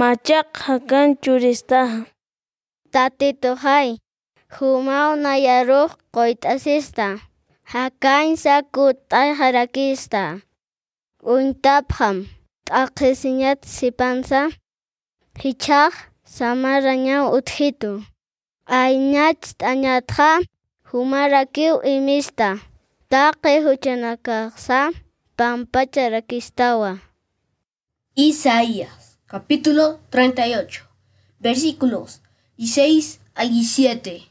machaq hakan churistaqa tatito hay humau nayaruq qoyt'asista hakansa kut'ay harakista untapqam t'aqisiñat sipansa hichaq samaraña utjitu. Aynach t'añatqa humarakiw imista. Taqi huchanakaqsa pampacha rakistawa Isaías capítulo 38 versículos 16 al 17